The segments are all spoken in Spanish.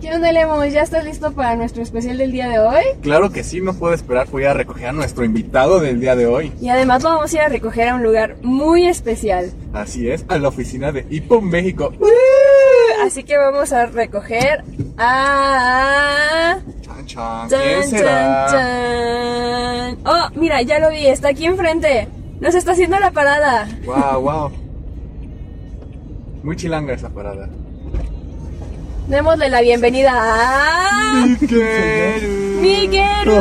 ¿Qué onda, Lemos? ¿Ya estás listo para nuestro especial del día de hoy? Claro que sí, no puedo esperar. Voy a recoger a nuestro invitado del día de hoy. Y además lo vamos a ir a recoger a un lugar muy especial. Así es, a la oficina de Hippo México. Así que vamos a recoger a... Chan, chan. Chan, ¿Quién será? chan, chan. Oh, mira, ya lo vi, está aquí enfrente. Nos está haciendo la parada. Wow, wow. Muy chilanga esa parada. Démosle la bienvenida a... Miguel. Miguel.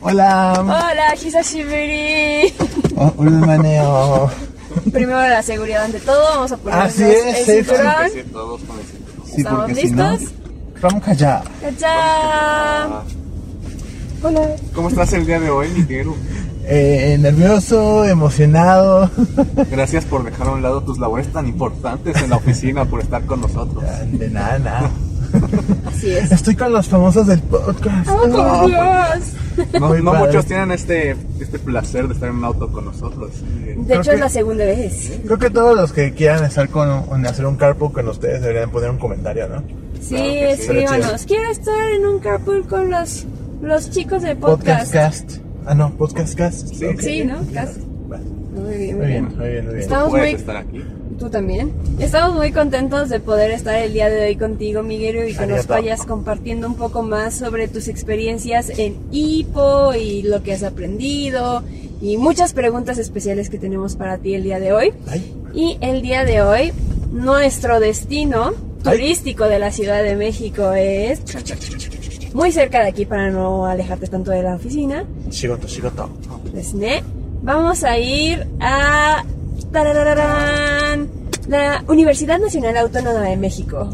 Hola. Hola, Hisashiburi. Oh, un maneo. Primero la seguridad ante todo, vamos a ponernos Así es, el cinturón. Todos con el cinturón. Sí, ¿Estamos porque si no, listos? Vamos allá. ¡Cachá! Ah, Hola. ¿Cómo estás el día de hoy, Miguel? Eh, nervioso, emocionado. Gracias por dejar a un lado tus labores tan importantes en la oficina, por estar con nosotros. De nada, nada. Así es. Estoy con los famosos del podcast. ¡Oh, Dios! No, Muy no padre. muchos tienen este, este placer de estar en un auto con nosotros. De Creo hecho, que- es la segunda vez. Creo que todos los que quieran estar con, en hacer un carpool con ustedes deberían poner un comentario, ¿no? Sí, Claro sí. escríbanos. Quiero estar en un carpool con los, los chicos de Podcast podcast. Ah, no, podcast cast. Sí. Ok. Sí, ¿no? Cast. Vale. Muy bien, Muy bien, muy bien, muy bien. Estamos muy- estar aquí. Tú también. Estamos muy contentos de poder estar el día de hoy contigo, Miguel, y que nos vayas compartiendo un poco más sobre tus experiencias en Hippo y lo que has aprendido y muchas preguntas especiales que tenemos para ti el día de hoy. Ay, Y el día de hoy, nuestro destino Ay. turístico de la Ciudad de México es muy cerca de aquí para no alejarte tanto de la oficina. Shigoto, shigoto. Pues, ¿ne? Vamos a ir a tarararán, la Universidad Nacional Autónoma de México.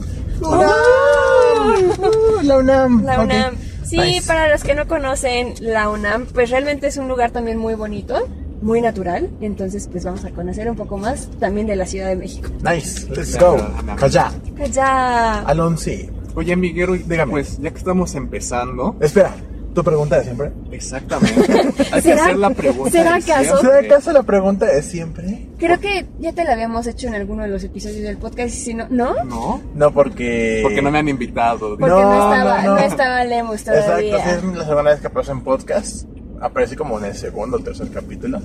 La UNAM. La. UNAM. Sí, Nice. para los que no conocen la UNAM, pues realmente es un lugar también muy bonito, muy natural. Entonces, pues vamos a conocer un poco más también de la Ciudad de México. Nice, let's go. Calla. Ya. Alonso. Oye, Miguel, Dígame. pues ya que estamos empezando, Espera, tu pregunta de siempre. exactamente, hay que ¿Será- hacer la pregunta. será de acaso? ¿Será acaso la pregunta de siempre? Creo que ya te la habíamos hecho en alguno de los episodios del podcast y si no, ¿no? No, No, porque. porque no me han invitado. Porque No, no, estaba, no, no, no. estaba Lemus todavía. Exacto, sí, es la segunda vez que aparece en podcast. Aparece como en el segundo o tercer capítulo.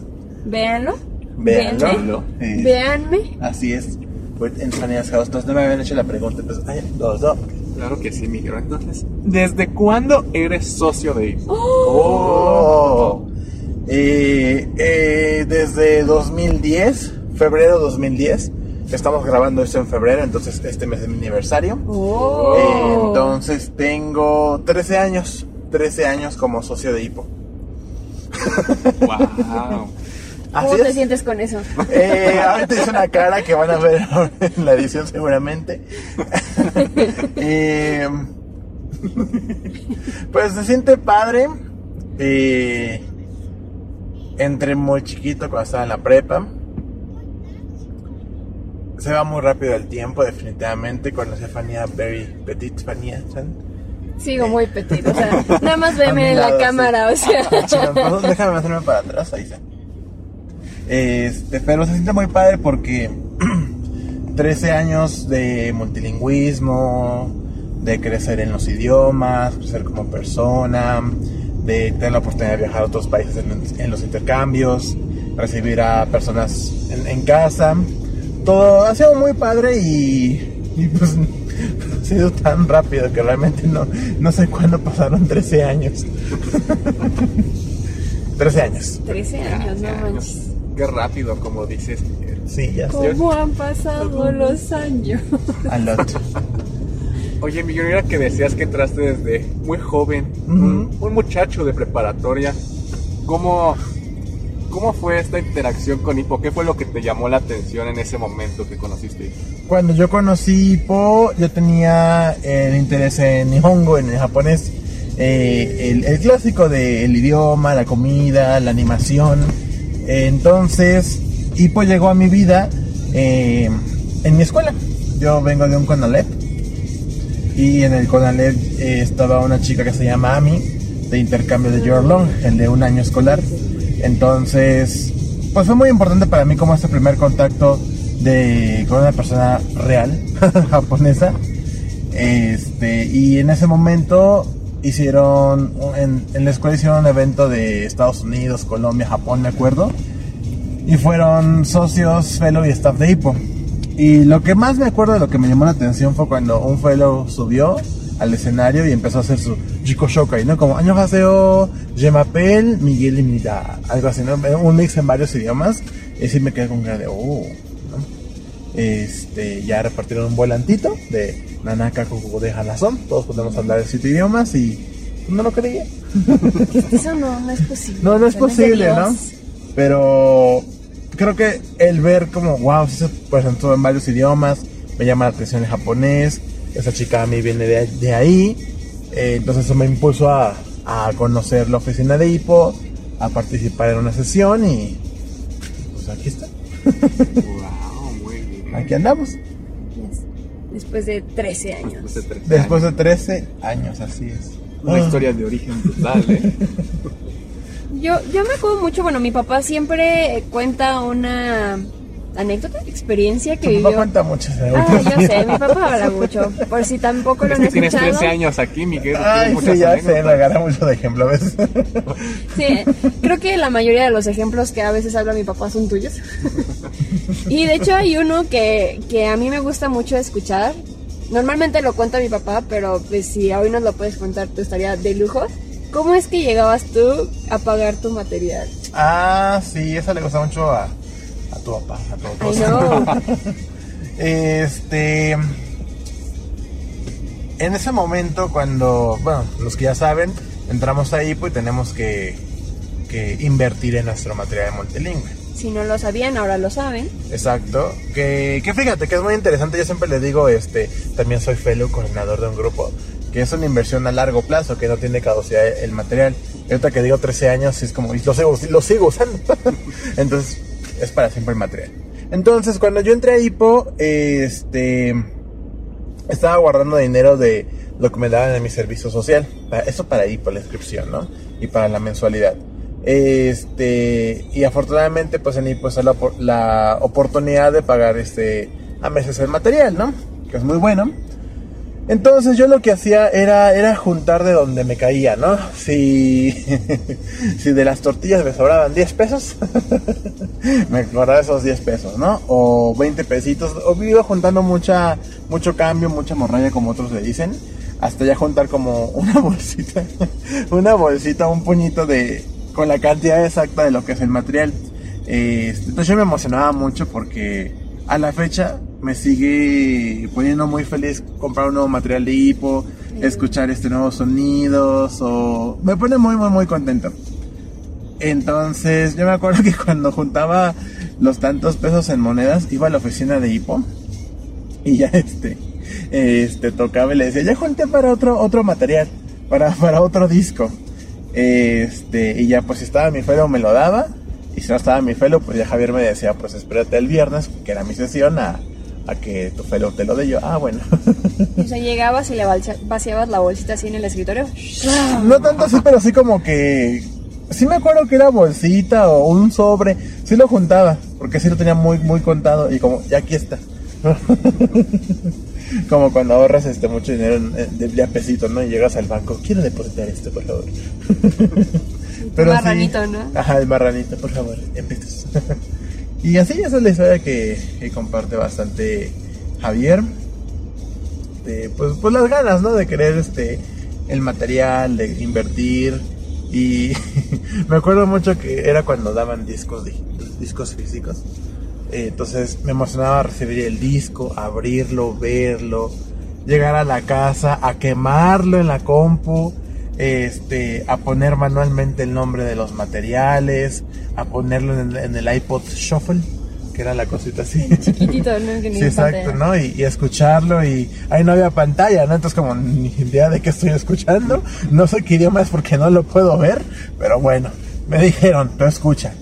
Véanlo. Véanlo. Véanme. Eh, Véanme. Así es. Pues en Spanish House. Entonces no me habían hecho la pregunta. Entonces, ay, dos, dos. Claro que sí, Miguel. Entonces, ¿desde cuándo eres socio de Hippo? Oh. Eh, eh, desde 2010, febrero 2010. Estamos grabando esto en febrero, entonces este mes es mi aniversario. Oh. Eh, entonces tengo 13 años. 13 años como socio de Hippo. Wow. ¿Cómo Así te es. sientes con eso? Eh, ahorita hice una cara que van a ver en la edición seguramente. Eh, pues se siente padre. Eh, entré muy chiquito cuando estaba en la prepa. Se va muy rápido el tiempo, definitivamente. Conocí a Fania Very Petit, Fania Chan. Sigo muy petit, o sea, nada más veme en la lado, sí. cámara, o sea. Ah, déjame hacerme para atrás, ahí está. Este, pero se siente muy padre porque 13 años de multilingüismo, de crecer en los idiomas, crecer como persona, de tener la oportunidad de viajar a otros países en, en los intercambios, recibir a personas en, en casa. Todo ha sido muy padre y, y pues ha sido tan rápido que realmente no, no sé cuándo pasaron 13 años. 13 años. 13 años, no manches. Qué rápido, como dices. Sí, ya sé. ¿Cómo han pasado los años? A lot. Oye, mira que decías que entraste desde muy joven, Ujú. un, un muchacho de preparatoria. ¿Cómo, ¿Cómo fue esta interacción con Hippo? ¿Qué fue lo que te llamó la atención en ese momento que conociste? Cuando yo conocí Hippo, yo tenía el interés en Nihongo, en el japonés. Eh, el, el clásico del idioma, la comida, la animación. Entonces, Hippo llegó a mi vida eh, en mi escuela. Yo vengo de un Conalep. Y en el Conalep eh, estaba una chica que se llama Ami, de intercambio de Your Long, el de un año escolar. Entonces, pues fue muy importante para mí como este primer contacto de, con una persona real, japonesa. Este, y en ese momento hicieron, en, la escuela hicieron un evento de Estados Unidos, Colombia, Japón, me acuerdo. Y fueron socios, fellow y staff de Hippo. Y lo que más me acuerdo de lo que me llamó la atención fue cuando un fellow subió al escenario y empezó a hacer su Jiko Shokai, ¿no? Como Año Haseo, Jemapel, Miguel y Mira, algo así, ¿no? Un mix en varios idiomas. Y sí me quedé con cara de, oh. Este, ya repartieron un volantito de Nanaka Kokugo de Hanazón. Todos podemos hablar de siete idiomas y no lo creía. Eso no, no es posible. No, no es posible, ¿no? Pero creo que el ver como, wow, sí se presentó en varios idiomas, me llama la atención el japonés, esa chica a mí viene de, de ahí, eh, entonces eso me impulsó a, a conocer la oficina de Hippo, a participar en una sesión y pues aquí está, Wow. aquí andamos. Yes. Después de 13 años. Después de 13 Después de años. 13 años, así es. Una Ah. historia de origen brutal, ¿eh? Yo, yo me acuerdo mucho, bueno, mi papá siempre cuenta una anécdota, experiencia que Tu papá vivió. cuenta mucho. Ah, yo sé, mi papá habla mucho. Por si tampoco lo Es han que tienes escuchado. 13 años aquí, Miguel. Ay, tienes muchas sí, ya sé, anécdotas. me agarra mucho de ejemplo a veces. Sí, creo que la mayoría de los ejemplos que a veces habla mi papá son tuyos. Y de hecho hay uno que, que a mí me gusta mucho escuchar. Normalmente lo cuenta mi papá, pero pues si hoy nos lo puedes contar, tú estaría de lujo. ¿Cómo es que llegabas tú a pagar tu material? Ah, sí, esa le gusta mucho a, a tu papá, a. Ay, no. Este. En ese momento, cuando, bueno, los que ya saben, entramos ahí, pues tenemos que, que invertir en nuestro material multilingüe. Si no lo sabían, ahora lo saben. Exacto. Que, que fíjate que es muy interesante. Yo siempre le digo, este, también soy fellow coordinador de un grupo, que es una inversión a largo plazo, que no tiene caducidad el material. Y ahorita que digo 13 años, es como, y lo sigo, lo sigo usando. Entonces, es para siempre el material. Entonces, cuando yo entré a Hippo, este, estaba guardando dinero de lo que me daban en mi servicio social. Eso para Hippo, la inscripción, ¿no? Y para la mensualidad. Este, y afortunadamente, pues en Hippo está la, la oportunidad de pagar este, a meses el material, ¿no? Que es muy bueno. Entonces yo lo que hacía era, era juntar de donde me caía, ¿no? Si, si de las tortillas me sobraban 10 pesos, me guardaba esos 10 pesos, ¿no? O 20 pesitos, o iba juntando mucha, mucho cambio, mucha morralla como otros le dicen, hasta ya juntar como una bolsita, una bolsita, un puñito de, con la cantidad exacta de lo que es el material. Este, entonces yo me emocionaba mucho porque a la fecha me sigue poniendo muy feliz comprar un nuevo material de hipo, escuchar este nuevos sonidos o me pone muy muy muy contento. Entonces yo me acuerdo que cuando juntaba los tantos pesos en monedas iba a la oficina de hipo y ya este este tocaba y le decía ya junté para otro otro material para para otro disco este y ya pues si estaba mi fellow me lo daba y si no estaba mi fellow pues ya Javier me decía pues espérate el viernes que era mi sesión a, a que tu fellow te lo dé yo ah bueno O sea, llegabas y le vaciabas la bolsita así en el escritorio. no tanto así pero sí como que sí me acuerdo que era bolsita o un sobre sí lo juntaba porque sí lo tenía muy muy contado y como ya aquí está como cuando ahorras este mucho dinero de, de pesito, ¿no? Y llegas al banco, quiero depositar esto, por favor. Pero sí- marranito, ¿no? Ajá, el marranito, por favor, en pesos. y así esa es la historia que, que comparte bastante Javier. Pues, pues las ganas, ¿no? De querer este el material, de invertir. Y me acuerdo mucho que era cuando daban discos, di- discos físicos. Eh, Entonces me emocionaba recibir el disco, abrirlo, verlo, llegar a la casa, a quemarlo en la compu, este, a poner manualmente el nombre de los materiales, a ponerlo en el, en el iPod Shuffle, que era la cosita así. Chiquitito, ¿no? Que ni Sí, exacto, ¿no? Y, y escucharlo y ahí no había pantalla, ¿no? Entonces como ni idea de qué estoy escuchando, no sé qué idioma es porque no lo puedo ver, pero bueno, me dijeron, tú escucha.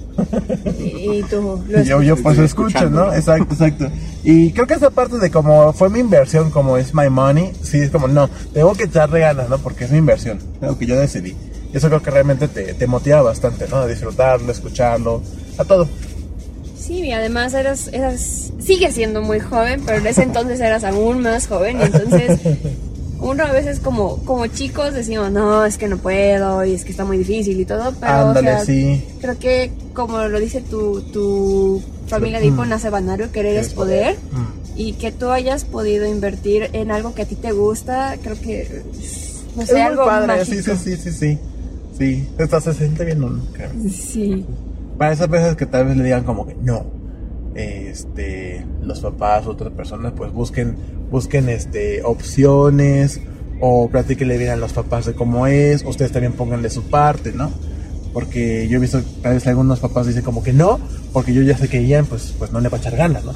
Y, y tú lo yo, yo pues escucho, ¿no? Exacto, exacto. Y creo que esa parte de como fue mi inversión, como es my money, sí es como, no, tengo que echarle ganas, ¿no? Porque es mi inversión, lo que yo decidí. Y eso creo que realmente te, te motiva bastante, ¿no? A disfrutarlo, escucharlo, a todo. Sí, y además eras, eras, sigue siendo muy joven, pero en ese entonces eras aún más joven, y entonces uno a veces como, como chicos decimos, no, es que no puedo, y es que está muy difícil y todo, pero o Ándale, sea, sí. creo que como lo dice tu, tu familia de Hipo Mm. nace Banario, querer es poder, Mm. y que tú hayas podido invertir en algo que a ti te gusta, creo que, no Es sé, muy algo padre, sí, mágico. sí, sí, sí, sí. Sí, hasta se siente bien, ¿no? Sí. Para esas veces que tal vez le digan como que no, este, los papás, otras personas, pues busquen, busquen, este, opciones o platíquenle bien a los papás de cómo es, ustedes también pónganle su parte, ¿no? Porque yo he visto, tal vez algunos papás dicen como que no, porque yo ya sé que Ian, pues, pues no le va a echar ganas, ¿no?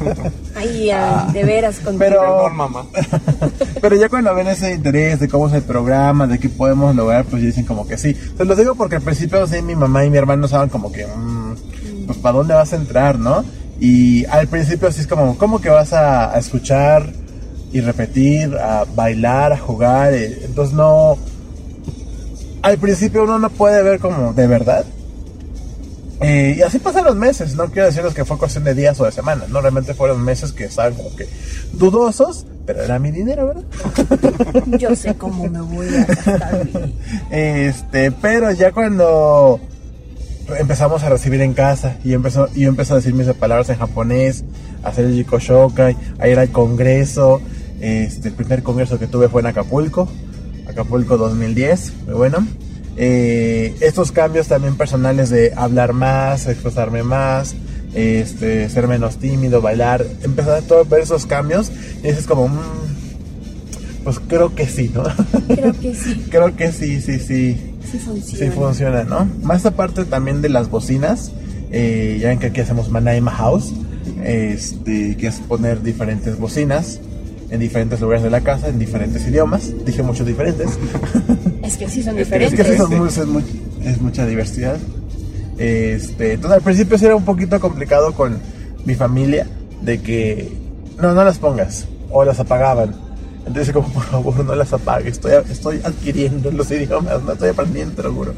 Ay, ah, de veras, con Pero- mamá. Pero ya cuando ven ese interés de cómo es el programa, de qué podemos lograr, pues dicen como que sí. Se los digo porque al principio sí, mi mamá y mi hermano saben como que, mm, pues para dónde vas a entrar, ¿no? Y al principio así es como, ¿cómo que vas a, a escuchar y repetir, a bailar, a jugar? Eh, Entonces no... Al principio uno no puede ver como de verdad. Eh, y así pasan los meses, no quiero decirles que fue cuestión de días o de semanas, no realmente fueron meses que estaban como que dudosos, pero era mi dinero, ¿verdad? Yo sé cómo me voy a gastar mi- Este, pero ya cuando empezamos a recibir en casa y empezó, y yo empecé a decir mis palabras en japonés, a hacer el Jiko Shokai, a ir al congreso. Este, el primer congreso que tuve fue en Acapulco, Acapulco 2010, muy bueno. Eh, estos cambios también personales de hablar más, expresarme más, este, ser menos tímido, bailar, empezar a todo, ver esos cambios y dices como, mm, pues creo que sí, ¿no? Creo que sí, creo que sí, sí, sí. Sí funciona. Sí funciona, ¿no? Más aparte también de las bocinas, eh, ya ven que aquí hacemos Manaima House, este, que es poner diferentes bocinas en diferentes lugares de la casa, en diferentes idiomas, dije muchos diferentes, Es que sí son Es que- es diferentes. que sí son muy- es, mu- es mucha diversidad. Este, entonces al principio sí era un poquito complicado con mi familia, de que no, no las pongas, o las apagaban. Entonces como por favor no las apagues, estoy, estoy adquiriendo los idiomas, no estoy aprendiendo, te lo juro.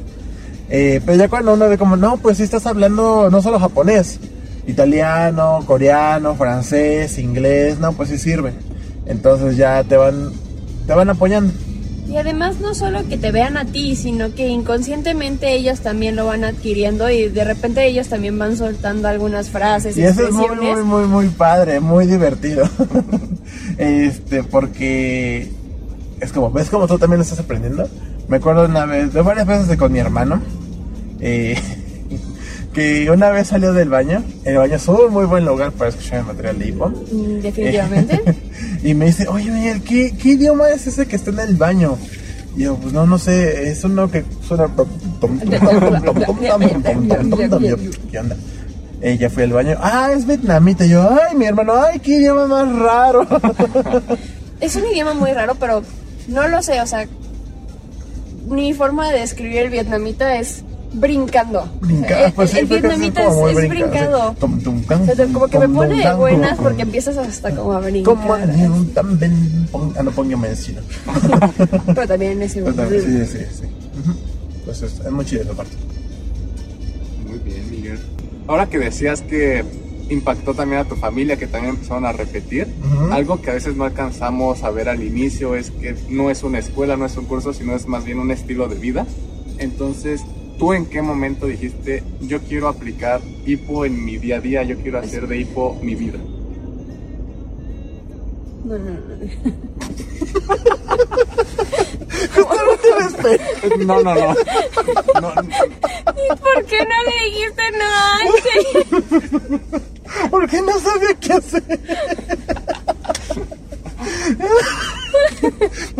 Eh, pero ya cuando uno ve como, no, pues sí estás hablando no solo japonés, italiano, coreano, francés, inglés, no, pues sí sirve. Entonces ya te van, te van apoyando. Y además no solo que te vean a ti, sino que inconscientemente ellos también lo van adquiriendo y de repente ellos también van soltando algunas frases, Y eso es muy, muy, muy, muy padre, muy divertido. Este, porque es como, ¿ves como tú también lo estás aprendiendo? Me acuerdo una vez, de varias veces con mi hermano, que una vez salió del baño, el baño es un muy buen lugar para escuchar el material de hipo. Definitivamente. Y me dice, oye, Miguel, ¿qué, ¿qué, idioma es ese que está en el baño? Y yo, pues no, no sé, es uno que suena... ¿Qué onda? Eh, ya fui al baño, ah, es vietnamita. Yo, ay, mi hermano, ay, qué idioma más raro. es un idioma muy raro, pero no lo sé, o sea, mi forma de describir el vietnamita es brincando. Brinca, El- pues el, vietnamita es, es brinca, brincado. así, tom, tum, tam, O sea, como que me pone de buenas porque empiezas hasta como a brincar. Como ah, no pongo medicina. Pero también es Pero también, Sí, sí, sí. Ujú. Pues es, es muy chido esa parte. Ahora que decías que impactó también a tu familia, que también empezaron a repetir, algo que a veces no alcanzamos a ver al inicio es que no es una escuela, no es un curso, sino es más bien un estilo de vida. Entonces, ¿tú en qué momento dijiste, yo quiero aplicar hipo en mi día a día, yo quiero hacer de hipo mi vida? No, no, no. No, no, no. No, ¿Y por qué no le dijiste no antes? Porque no sabía qué hacer.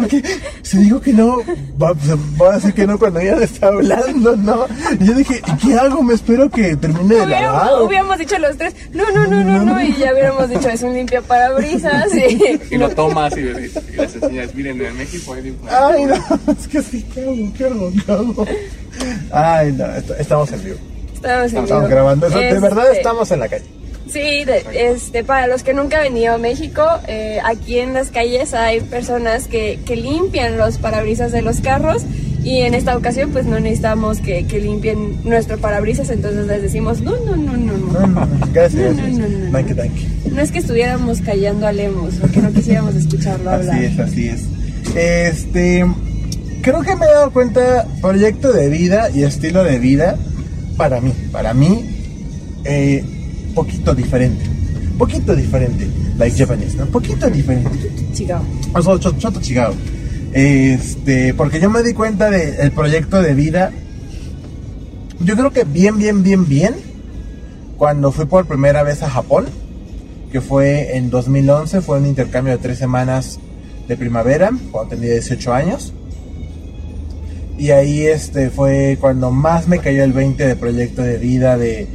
Porque si digo que no, va, va a decir que no cuando ella le está hablando, ¿no? Y yo dije, ¿y qué hago? Me espero que termine de lavar. Hubiéramos, hubiéramos dicho los tres, no, no, no, no, no, y ya hubiéramos dicho, es un limpia parabrisas. Y... y lo tomas y, y les enseñas, miren, en México hay diferentes- Ay, no, es que sí, ¿qué hago? ¿Qué hago? ¿Qué hago? Ay, no, est- estamos en vivo. Estamos, en Estamos vivo. grabando. Eso, De verdad Este, estamos en la calle. Sí, de- este, para los que nunca han venido a México, eh, aquí en las calles hay personas que, que limpian los parabrisas de los carros Y en esta ocasión pues no necesitamos que, que limpien nuestro parabrisas, entonces les decimos, no, no, no, no, no. No, no, no, gracias, No, no, no, no. No es que estuviéramos callando a Lemos o que no quisiéramos escucharlo hablar. Así es, así es. Este, creo que me he dado cuenta, proyecto de vida y estilo de vida, para mí, para mí, eh, poquito diferente. Poquito diferente, like Japanese, ¿no? Poquito diferente. Chica. O sea, cho- choto chigao. Este, porque yo me di cuenta del proyecto de vida. Yo creo que bien, bien, bien, bien. Cuando fui por primera vez a Japón, que fue en 2011, fue un intercambio de tres semanas de primavera, cuando tenía 18 años. Y ahí este fue cuando más me cayó el 20 de proyecto de vida, de,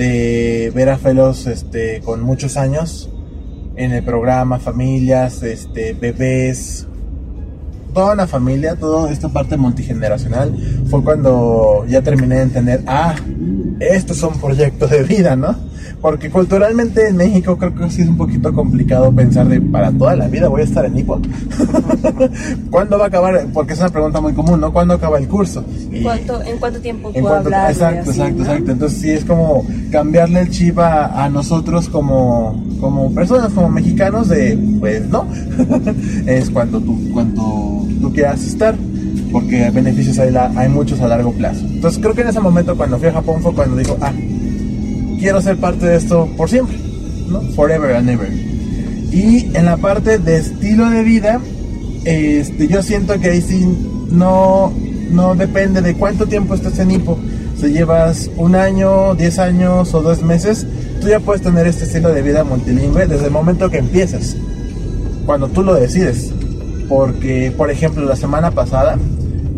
de ver a fellows este, con muchos años en el programa, familias, este, bebés, toda una familia, toda esta parte multigeneracional, fue cuando ya terminé de entender, ah, estos son proyectos de vida, ¿no? Porque culturalmente en México creo que sí es un poquito complicado pensar de para toda la vida voy a estar en Ipo. ¿Cuándo va a acabar? Porque es una pregunta muy común, ¿no? ¿Cuándo acaba el curso? Y- ¿Cuánto, ¿En cuánto tiempo puedo hablar? exacto, así, exacto, ¿no? exacto. Entonces sí es como cambiarle el chip a, a nosotros como, como personas, como mexicanos, de pues no. es cuando tú, cuando tú quieras estar. Porque beneficios hay, la- hay muchos a largo plazo. Entonces creo que en ese momento cuando fui a Japón fue cuando digo, ah, quiero ser parte de esto por siempre, ¿no? Forever and ever. Y en la parte de estilo de vida, este, yo siento que ahí sí no, no depende de cuánto tiempo estés en hipo. Si llevas un año, 10 años o dos meses, tú ya puedes tener este estilo de vida multilingüe desde el momento que empiezas, cuando tú lo decides. Porque, por ejemplo, la semana pasada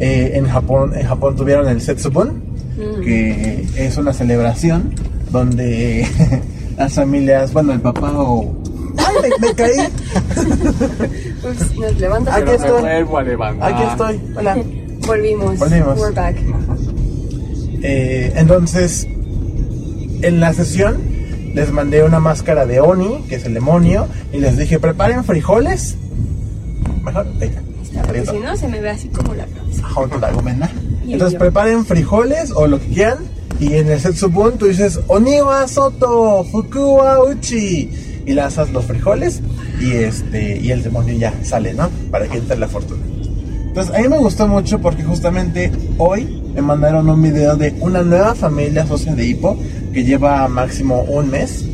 eh, en Japón, en Japón tuvieron el Setsubun, Mm. que es una celebración donde las familias, bueno, el papá o... ¡Ay, me, me caí! Ups, nos levanta. Aquí estoy. Aquí estoy. Hola. Volvimos. Volvimos. We're back. Eh, entonces, en la sesión les mandé una máscara de Oni, que es el demonio, y les dije, preparen frijoles. Mejor, venga. Porque si no, se me ve así como la cabeza. Entonces preparen frijoles o lo que quieran. Y en el Setsubun tú dices Oniwa Soto Fukuwa Uchi. Y lanzas los frijoles. Y este. Y el demonio ya sale, ¿no? Para que entre la fortuna. Entonces a mí me gustó mucho porque justamente hoy me mandaron un video de una nueva familia socia de Hippo que lleva máximo un mes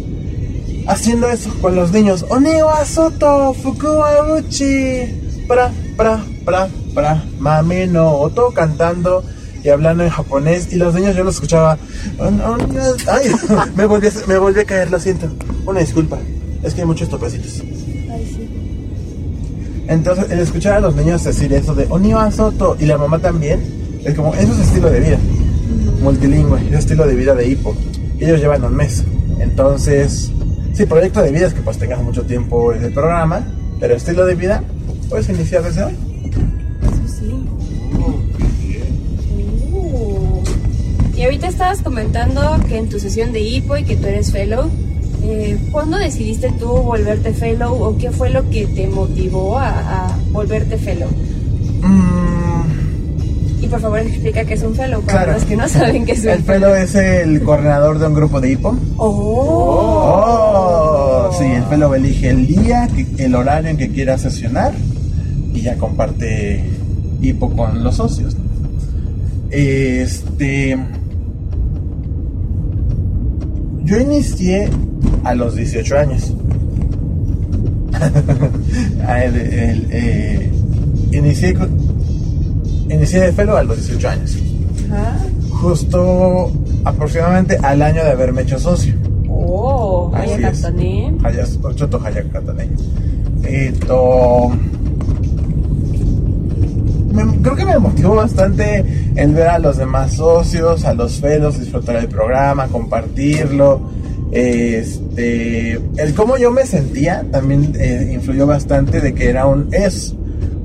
haciendo eso con los niños. Oniwa Soto Fukuwa Uchi. Pra, pra, pra, pra, mame no oto cantando y hablando en japonés y los niños yo los escuchaba. "On- on- Ay, me volví, a, me volví a caer, lo siento. Una disculpa. Es que hay muchos topecitos. Entonces, el escuchar a los niños decir eso de Oniwa Soto y la mamá también, es como, eso es estilo de vida. Multilingüe, es estilo de vida de hipo. Ellos llevan un mes. Entonces, sí, proyecto de vida es que pues tengas mucho tiempo en el programa, pero estilo de vida, puedes iniciar desde hoy. Eso sí. Uh. Y ahorita estabas comentando que en tu sesión de hipo y que tú eres fellow. Eh, ¿Cuándo decidiste tú volverte fellow o qué fue lo que te motivó a, a volverte fellow? Mm, Y por favor explica qué es un fellow para Claro. los que no saben qué es un el fellow es el coordinador de un grupo de hipo. Oh. Oh, sí, el fellow elige el día, el horario en que quiera sesionar y ya comparte hipo con los socios. Este. Yo inicié a los 18 años. El- el, eh, inicié, inicié de fellow a los 18 años. Justo aproximadamente al año de haberme hecho socio. Oh, Así vaya es. cartoné. は creo que me motivó bastante el ver a los demás socios, a los felos, disfrutar el programa, compartirlo. Este, el cómo yo me sentía también eh, influyó bastante de que era un es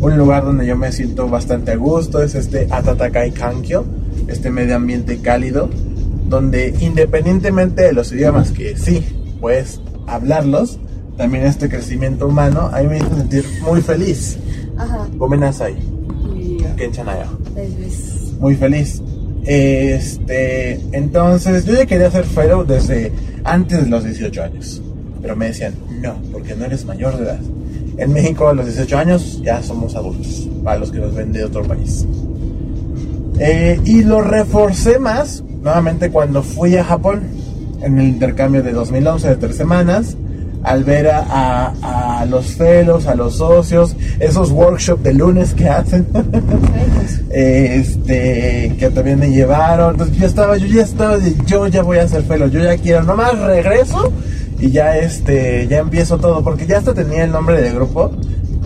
un lugar donde yo me siento bastante a gusto, es este Atatakai Kankyo, este medio ambiente cálido, donde independientemente de los idiomas que sí puedes hablarlos, también este crecimiento humano, a mí me hizo sentir muy feliz. Ajá. Gomenasai. Ya. Kenchanaya. Tal vez. Muy feliz. Este, entonces yo ya quería ser fellow desde antes de los 18 años. Pero me decían, no, porque no eres mayor de edad. En México a los 18 años ya somos adultos, para los que nos ven de otro país. Eh, y lo reforcé más nuevamente cuando fui a Japón en el intercambio de 2011 de tres semanas al ver a, a- a los fellows, a los socios, esos workshops de lunes que hacen, este, que también me llevaron. Entonces yo estaba, yo ya estaba, yo ya voy a ser fellow, yo ya quiero, nomás regreso y ya este, ya empiezo todo, porque ya hasta tenía el nombre del grupo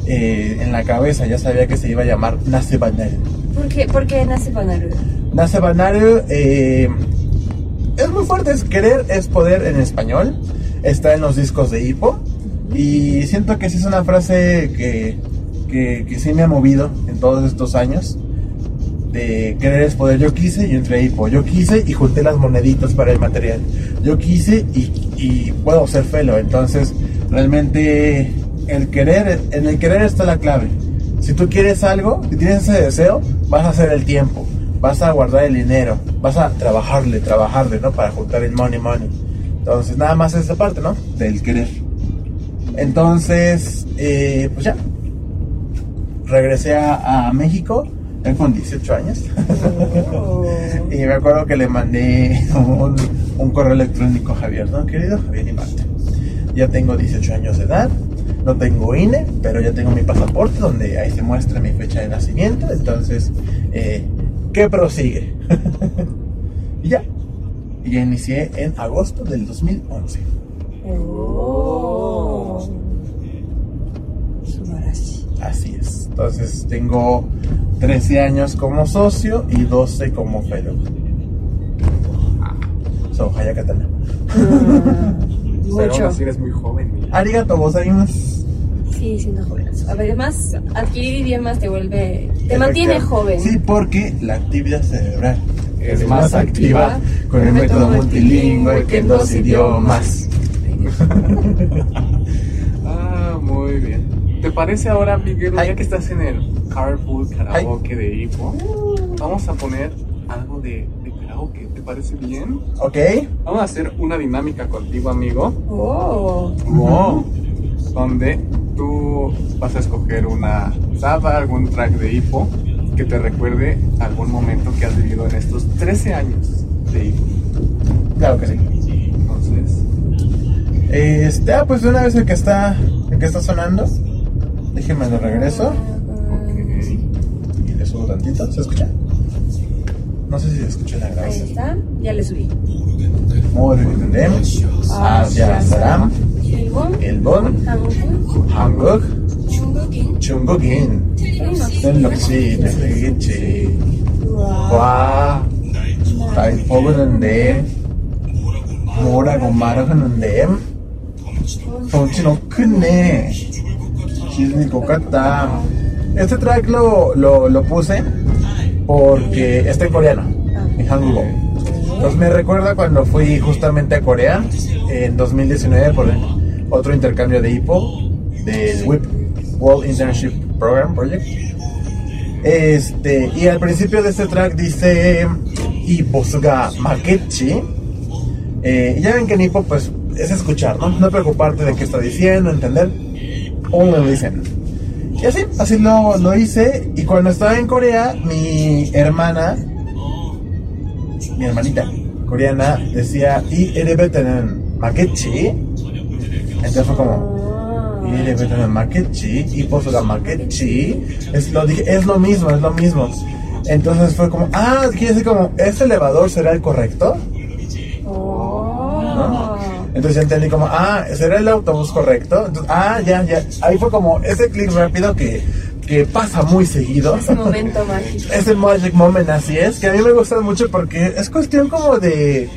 eh, en la cabeza, ya sabía que se iba a llamar Nace Banal. ¿Por qué, ¿Por qué nace Panaru? Nace Banario eh, es muy fuerte, es querer es poder en español. Está en los discos de Hippo. Y siento que sí es una frase que, que, que sí me ha movido en todos estos años. De querer es poder. Yo quise y entré a. Yo quise y junté las moneditas para el material. Yo quise y, y puedo ser felo. Entonces, realmente el querer, en el querer está la clave. Si tú quieres algo, si tienes ese deseo, vas a hacer el tiempo, vas a guardar el dinero, vas a trabajarle, trabajarle, ¿no? Para juntar el money, money. Entonces, nada más esa parte, ¿no? Del querer. Entonces, eh, pues ya. Regresé a, a México, ya con 18 años. y me acuerdo que le mandé un, un correo electrónico a Javier, ¿no? Querido Javier Imante, ya tengo 18 años de edad, no tengo INE, pero ya tengo mi pasaporte donde ahí se muestra mi fecha de nacimiento, entonces, eh, ¿qué prosigue? y ya. Y ya inicié en agosto del 2011. Oh. Así es. Entonces tengo 13 años como socio y 12 como fellow. So, Hayakatana. Pero aún Mucho. así eres muy joven. mira. Arigato gozaimasu. Sí, siendo joven. Además, adquirir idiomas te vuelve. Te mantiene joven. Sí, porque la actividad cerebral Es más activa con el método multilingüe que en dos idiomas. Ah, muy bien. ¿Te parece ahora, Miguel, ya que estás en el Carpool Karaoke de Hippo, vamos a poner algo de, de karaoke? ¿Te parece bien? ¿Ok? Vamos a hacer una dinámica contigo, amigo, Oh. Wow. donde tú vas a escoger una saba, algún track de Hippo que te recuerde algún momento que has vivido en estos 13 años de Hippo. Claro que sí. Entonces, Este, ah, pues de una vez el que está, el que está sonando, déjenme lo regreso ok. y le subo tantito. ¿Se escucha? No sé si se escucha la Ahí grabación. está. Ya le subí. Muy bien. Hacia Saram, Ilbon. Elbon, Hankook. Hanguk, Chungokin. Chungokin, Tenlokchi, Tenlegichi, Wa, Taipogunande, Mora Gomarganande, Fonchino Kune, Chisni Kokata. Este track lo, lo, lo puse porque está en coreano, en Hangugo. Entonces me recuerda cuando fui justamente a Corea en 2019 por otro intercambio de IPO del WIP World Internship Program Project. Este, y al principio de este track dice Iposuga Makechi. Eh, ya ven que en pues es escuchar, ¿no? No preocuparte de qué está diciendo, entender. Only listen. Y así, así lo, lo hice. Y cuando estaba en Corea, mi hermana, mi hermanita coreana, decía, y erebeten makechi. Entonces fue como, y erebeten makechi, y posuga makechi. Es lo, es lo mismo, es lo mismo. Entonces fue como, ah, quiere decir como, ¿este elevador será el correcto? Oh. Entonces ya entendí como, ah, ¿será el autobús correcto? Entonces, ah, ya, ya. Ahí fue como ese clic rápido que, que pasa muy seguido. Ese momento mágico. Ese magic moment, así es, que a mí me gusta mucho porque es cuestión como de,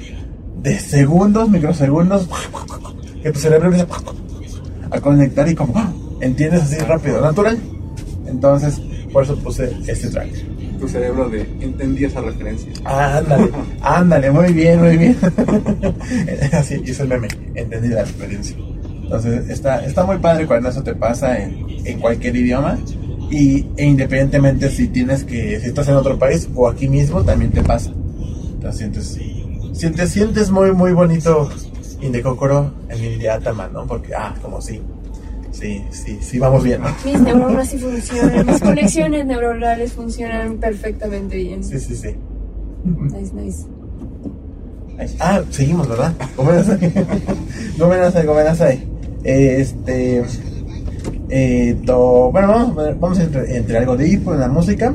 de segundos, microsegundos, que tu cerebro empieza a conectar y como, ¡ah! entiendes así rápido, natural. Entonces, por eso puse este track. tu cerebro de entendí esa referencia. Ándale, ándale, muy bien, muy bien. Así hizo el meme, entendí la referencia. Entonces, está, está muy padre cuando eso te pasa en, en cualquier idioma. Y e independientemente si tienes que, si estás en otro país o aquí mismo, también te pasa. Te sientes, sientes, sientes muy, muy bonito Indecocoro en Indiatama, ¿no? Porque, ah, como sí. Sí, sí, sí, vamos bien, ¿no? Mis neuronas sí funcionan, mis conexiones neuronales funcionan perfectamente bien. Sí, sí, sí. Nice, nice. Ah, seguimos, ¿verdad? Gomenasai. Gomenasai, Gomenasai. Este. Eh, to- bueno, vamos, vamos a entre, entre algo de hipo en la música.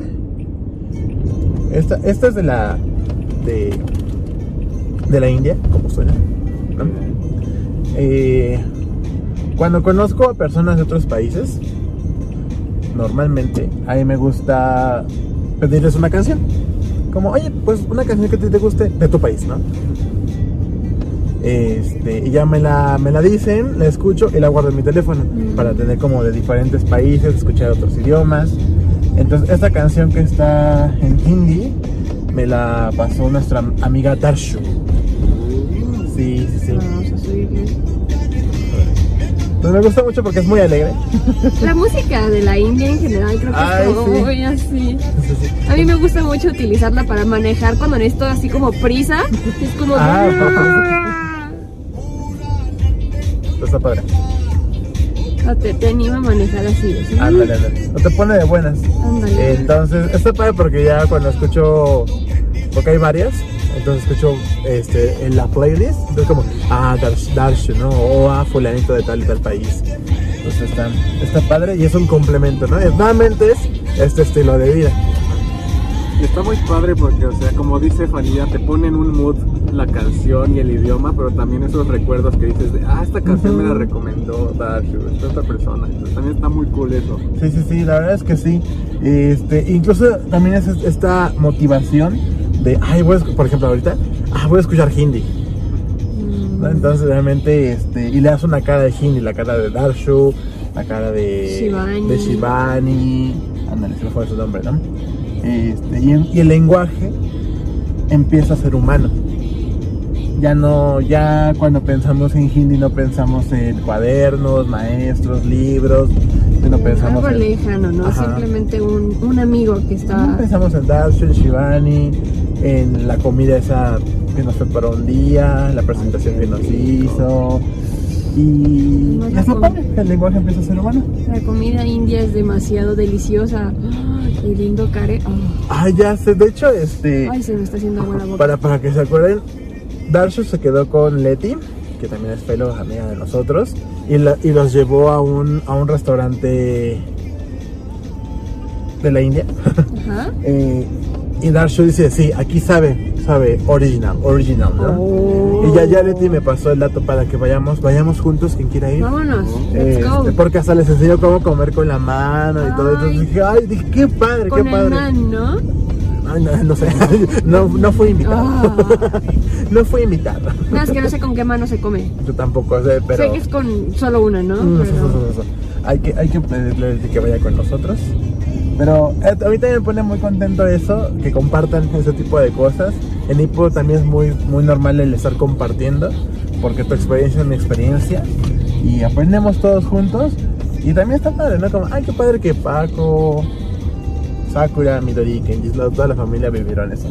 Esta, esta es de la. de. de la India, como suena. ¿No? Eh, cuando conozco a personas de otros países, normalmente a mí me gusta pedirles una canción. Como, oye, pues una canción que a ti te guste de tu país, ¿no? Este, y ya me la, me la dicen, la escucho y la guardo en mi teléfono para tener como de diferentes países, escuchar otros idiomas. Entonces, esta canción que está en hindi me la pasó nuestra amiga Darshu. Pues me gusta mucho porque es muy alegre. La música de la India en general creo que Ay, es sí. muy así. Sí, sí. A mí me gusta mucho utilizarla para manejar cuando necesito así como prisa. Es como... Ah, Está padre. Te, te anima a manejar así. así. Ándale, ándale. No te pone de buenas. Ándale. Entonces, está padre porque ya cuando escucho, porque hay varias, entonces escucho este, en la playlist, entonces como, ah, Darsh, Darsh, ¿no? O ah, fulanito de tal y tal país. Entonces está, está padre y es un complemento, ¿no? Y nuevamente es este estilo de vida. Está muy padre porque, o sea, como dice Fanía, te pone en un mood la canción y el idioma, pero también esos recuerdos que dices de, ah, esta canción me la recomendó Darshu, esta otra persona. Entonces también está muy cool eso. Sí, sí, sí, la verdad es que sí. Este, incluso también es esta motivación de, ay, voy a, por ejemplo, ahorita, ah, voy a escuchar hindi. Mm, ¿no? Entonces realmente, este, y le das una cara de hindi, la cara de Darshu, la cara de Shivani. de Shivani, ándale, se me fue su nombre, ¿no? Este, y, y el lenguaje empieza a ser humano. Ya no, ya cuando pensamos en hindi no pensamos en cuadernos, maestros, libros, sino pensamos Algo en, lejano, ¿no? Ajá. Simplemente un, un amigo que no está... pensamos en Darshu, en Shivani, en la comida esa que nos preparó un día, la presentación que nos hizo. Y está com- padre, el lenguaje empieza a ser humano. La comida india es demasiado deliciosa. ¡Ay, qué lindo care! ¡Ah! Ah, ya sé, de hecho, este, Ay, se me está haciendo agua la boca. para, para que se acuerden, Darshu se quedó con Leti, que también es fellow amiga de nosotros, y, la- y los llevó a un, a un restaurante de la India. Ajá. Eh, y Darshu dice, sí, aquí sabe, sabe, original, original, ¿no? Oh. Y ya, ya Leti me pasó el dato para que vayamos, vayamos juntos, quien quiera ir. Vámonos, Este, let's go. porque hasta les enseñó cómo comer con la mano y todo. Entonces Ay. dije, ay, dije, qué padre, Con qué el padre. nan, ¿no? Ay, no, no sé, no, no fui invitado. Ah. no fui invitado. Nada, es que no sé con qué mano se come. Yo tampoco sé, pero. Sé que es con solo una, ¿no? Mm, Pero- eso, eso, eso. Hay que, hay que pedirle que vaya con nosotros. Pero eh, a mí también me pone muy contento eso, que compartan ese tipo de cosas. En Ipo también es muy, muy normal el estar compartiendo, porque tu experiencia es mi experiencia. Y aprendemos todos juntos. Y también está padre, ¿no? Como, ay, qué padre que Paco, Sakura, Midori, Kenji, toda la familia vivieron eso.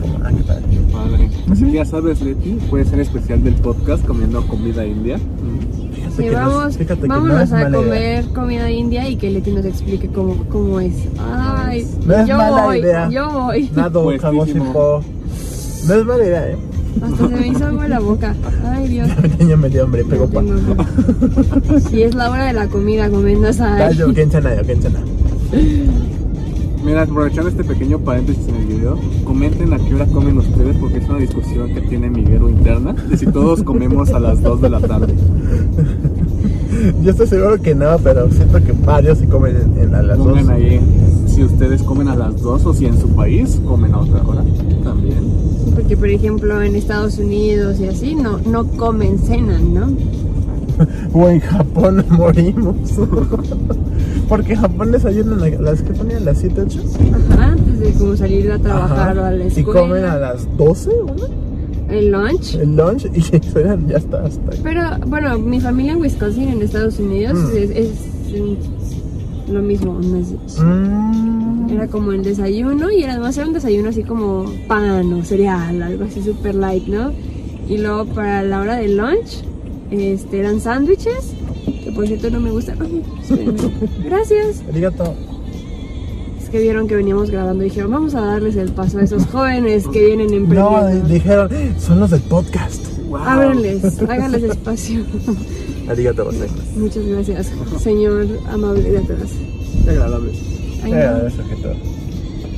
Como, ay, qué padre. Padre. Así que ya sabes, Leti, puede ser especial del podcast comiendo comida india. Fíjate Sí, que no es- vamos, no vámonos es a mala idea. comer comida india y que Leti nos explique cómo, cómo es. Ay, No es yo mala voy, idea. yo voy. Nado. Kagosipo. No es mala idea, ¿eh? Hasta se me hizo agua la boca. Ay, Dios. Ya me dio hambre, pego pa. Si es la hora de la comida, comiendo esa. Kenchana, yo, kenchana. Mira, aprovechando este pequeño paréntesis en el video, comenten a qué hora comen ustedes porque es una discusión que tiene Miguelo interna de si todos comemos a las 2 de la tarde. Yo estoy seguro que no, pero siento que varios sí comen en, en a las dos. Pongan ahí si ustedes comen a las 2 o si en su país comen a otra hora también. Porque, por ejemplo, en Estados Unidos y así, no, no comen, cenan, ¿no? O en Japón morimos. Porque en Japón desayunan a las que ponían las 7, 8. Ajá, antes de como salir a trabajar o a la Y escuela. comen a las 12, ¿una? El lunch. El lunch y ya está, hasta ahí. Pero, bueno, mi familia en Wisconsin, en Estados Unidos, Mm. es, es, lo mismo. Mm. Era como el desayuno y además era un desayuno así como pan o cereal, algo así super light, ¿no? Y luego para la hora del lunch este, eran sándwiches, por cierto no me espérenme. Gracias. Arigato. Es que vieron que veníamos grabando y dijeron, vamos a darles el paso a esos jóvenes que vienen No, emprendiendo. di- dijeron, son los del podcast. Ábranles, háganles espacio. Arigato. Muchas gracias, señor amable de atrás. Agradable. Ay, no. todo.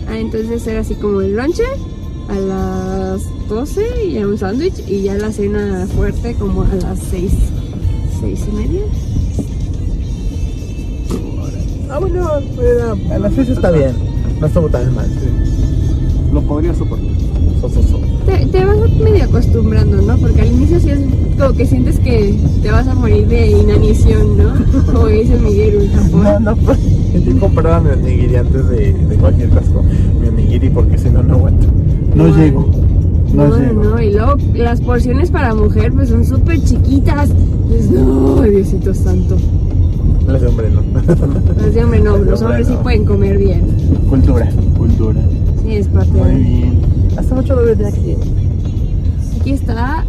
Ah, entonces era así como el lunch a las 12 y un sándwich y ya la cena fuerte como a las 6, 6 y media. Ah, bueno, era- a las 6 está bien. No estuvo tan mal. Lo podría soportar. So, so, so. Te, te vas medio acostumbrando, ¿no? Porque al inicio sí es como que sientes que te vas a morir de inanición, ¿no? Como dice Miguel en Japón. No, no, pues, yo compraba mi onigiri antes de, de cualquier casco. Mi onigiri porque si no, no aguanto. No, No, llego. No, No, llego. no, y luego las porciones para mujer pues son súper chiquitas. Pues no, Diosito santo. Las de hombre no. Las de hombre no, de los hombre hombres sí pueden comer bien. Cultura. Cultura. Sí, es parte Muy de... bien. Hace mucho no venía aquí. Aquí está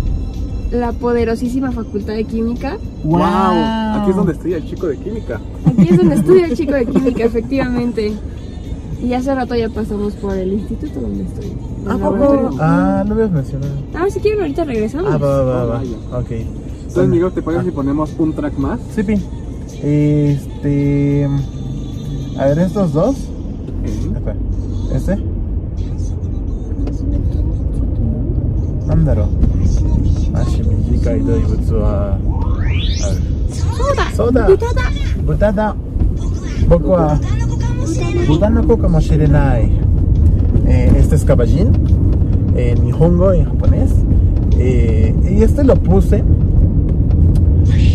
la poderosísima facultad de química. ¡Wow! Aquí es donde estudia el chico de química. Aquí es donde estudia el chico de química, efectivamente. Y hace rato ya pasamos por el instituto donde estoy. el ¿A laboratorio. poco? Ah, no habías mencionado. A ver si quieren ahorita regresamos. Ah, va, va, va. Va. vaya. Ok. Entonces, Miguel, ¿te parece si ponemos un track más? Sí, pi. Este. A ver, estos dos. Espera. ¿Este? Ándaro. Ashimijika y Doibutsu wa. A ver. ¡Soda! Soda. ¡Butada! Butada. Boku wa. Butanoko kamoshirenai. Eh, este es caballín. En Nihongo, en japonés. Eh, y este lo puse.